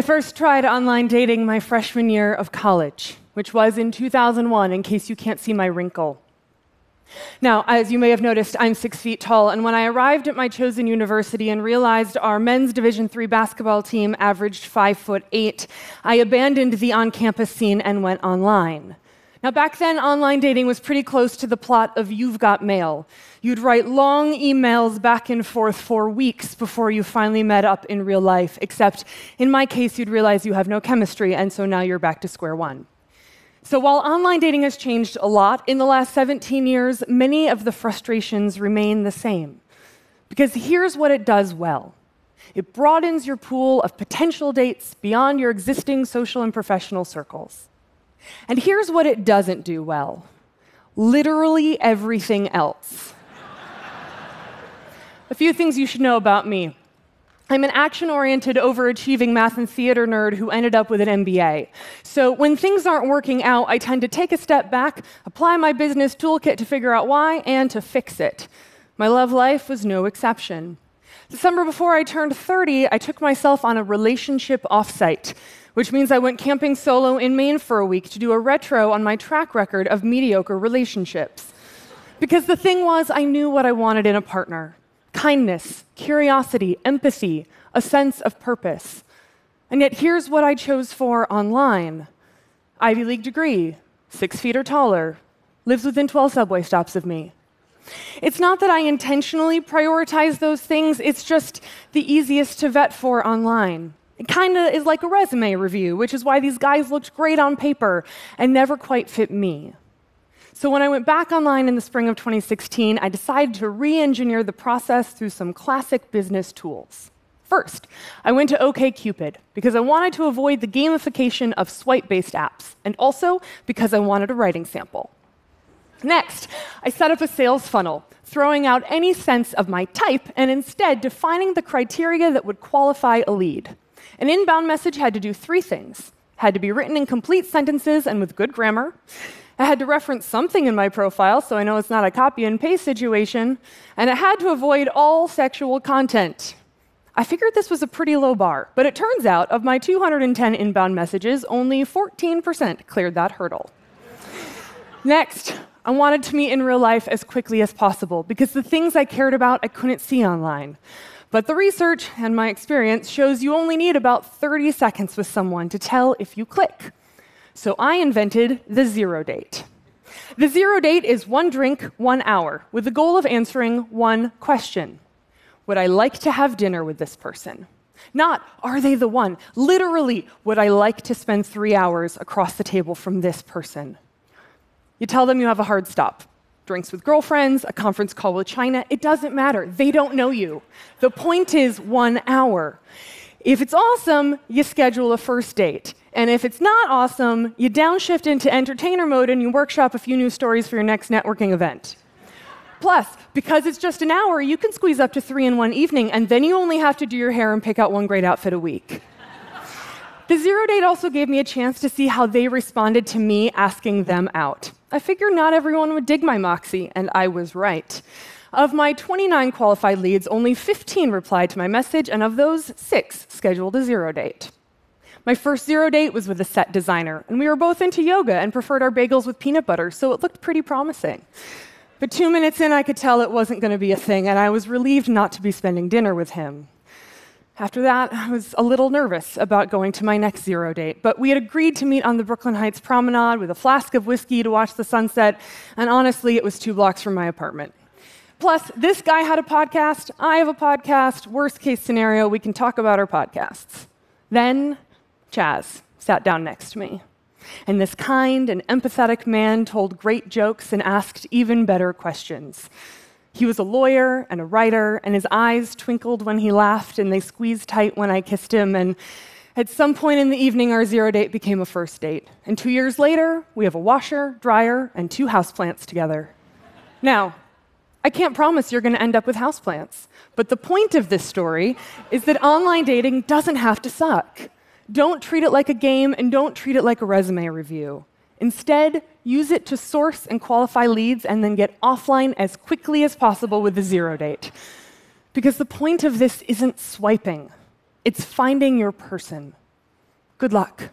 I first tried online dating my freshman year of college, which was in 2001, in case you can't see my wrinkle. Now, as you may have noticed, I'm six feet tall, and when I arrived at my chosen university and realized our men's Division III basketball team averaged five foot eight, I abandoned the on campus scene and went online. Now, back then, online dating was pretty close to the plot of You've Got Mail. You'd write long emails back and forth for weeks before you finally met up in real life, except in my case, you'd realize you have no chemistry, and so now you're back to square one. So, while online dating has changed a lot in the last 17 years, many of the frustrations remain the same. Because here's what it does well it broadens your pool of potential dates beyond your existing social and professional circles. And here's what it doesn't do well literally everything else. A few things you should know about me. I'm an action oriented, overachieving math and theater nerd who ended up with an MBA. So when things aren't working out, I tend to take a step back, apply my business toolkit to figure out why, and to fix it. My love life was no exception. The summer before I turned 30, I took myself on a relationship offsite, which means I went camping solo in Maine for a week to do a retro on my track record of mediocre relationships. Because the thing was, I knew what I wanted in a partner kindness, curiosity, empathy, a sense of purpose. And yet, here's what I chose for online Ivy League degree, six feet or taller, lives within 12 subway stops of me. It's not that I intentionally prioritize those things, it's just the easiest to vet for online. It kind of is like a resume review, which is why these guys looked great on paper and never quite fit me. So when I went back online in the spring of 2016, I decided to re engineer the process through some classic business tools. First, I went to OKCupid because I wanted to avoid the gamification of swipe based apps, and also because I wanted a writing sample. Next, I set up a sales funnel, throwing out any sense of my type and instead defining the criteria that would qualify a lead. An inbound message had to do three things had to be written in complete sentences and with good grammar. I had to reference something in my profile so I know it's not a copy and paste situation, and it had to avoid all sexual content. I figured this was a pretty low bar, but it turns out of my 210 inbound messages, only 14% cleared that hurdle. Next, I wanted to meet in real life as quickly as possible because the things I cared about I couldn't see online. But the research and my experience shows you only need about 30 seconds with someone to tell if you click. So I invented the zero date. The zero date is one drink, one hour, with the goal of answering one question Would I like to have dinner with this person? Not, are they the one? Literally, would I like to spend three hours across the table from this person? You tell them you have a hard stop. Drinks with girlfriends, a conference call with China, it doesn't matter. They don't know you. The point is one hour. If it's awesome, you schedule a first date. And if it's not awesome, you downshift into entertainer mode and you workshop a few new stories for your next networking event. Plus, because it's just an hour, you can squeeze up to three in one evening, and then you only have to do your hair and pick out one great outfit a week. The zero date also gave me a chance to see how they responded to me asking them out. I figured not everyone would dig my moxie, and I was right. Of my 29 qualified leads, only 15 replied to my message, and of those, six scheduled a zero date. My first zero date was with a set designer, and we were both into yoga and preferred our bagels with peanut butter, so it looked pretty promising. But two minutes in, I could tell it wasn't going to be a thing, and I was relieved not to be spending dinner with him. After that, I was a little nervous about going to my next zero date, but we had agreed to meet on the Brooklyn Heights promenade with a flask of whiskey to watch the sunset, and honestly, it was two blocks from my apartment. Plus, this guy had a podcast, I have a podcast. Worst case scenario, we can talk about our podcasts. Then Chaz sat down next to me. And this kind and empathetic man told great jokes and asked even better questions. He was a lawyer and a writer, and his eyes twinkled when he laughed, and they squeezed tight when I kissed him. And at some point in the evening, our zero date became a first date. And two years later, we have a washer, dryer, and two houseplants together. Now, I can't promise you're going to end up with houseplants, but the point of this story is that online dating doesn't have to suck. Don't treat it like a game and don't treat it like a resume review. Instead, use it to source and qualify leads and then get offline as quickly as possible with the zero date. Because the point of this isn't swiping, it's finding your person. Good luck.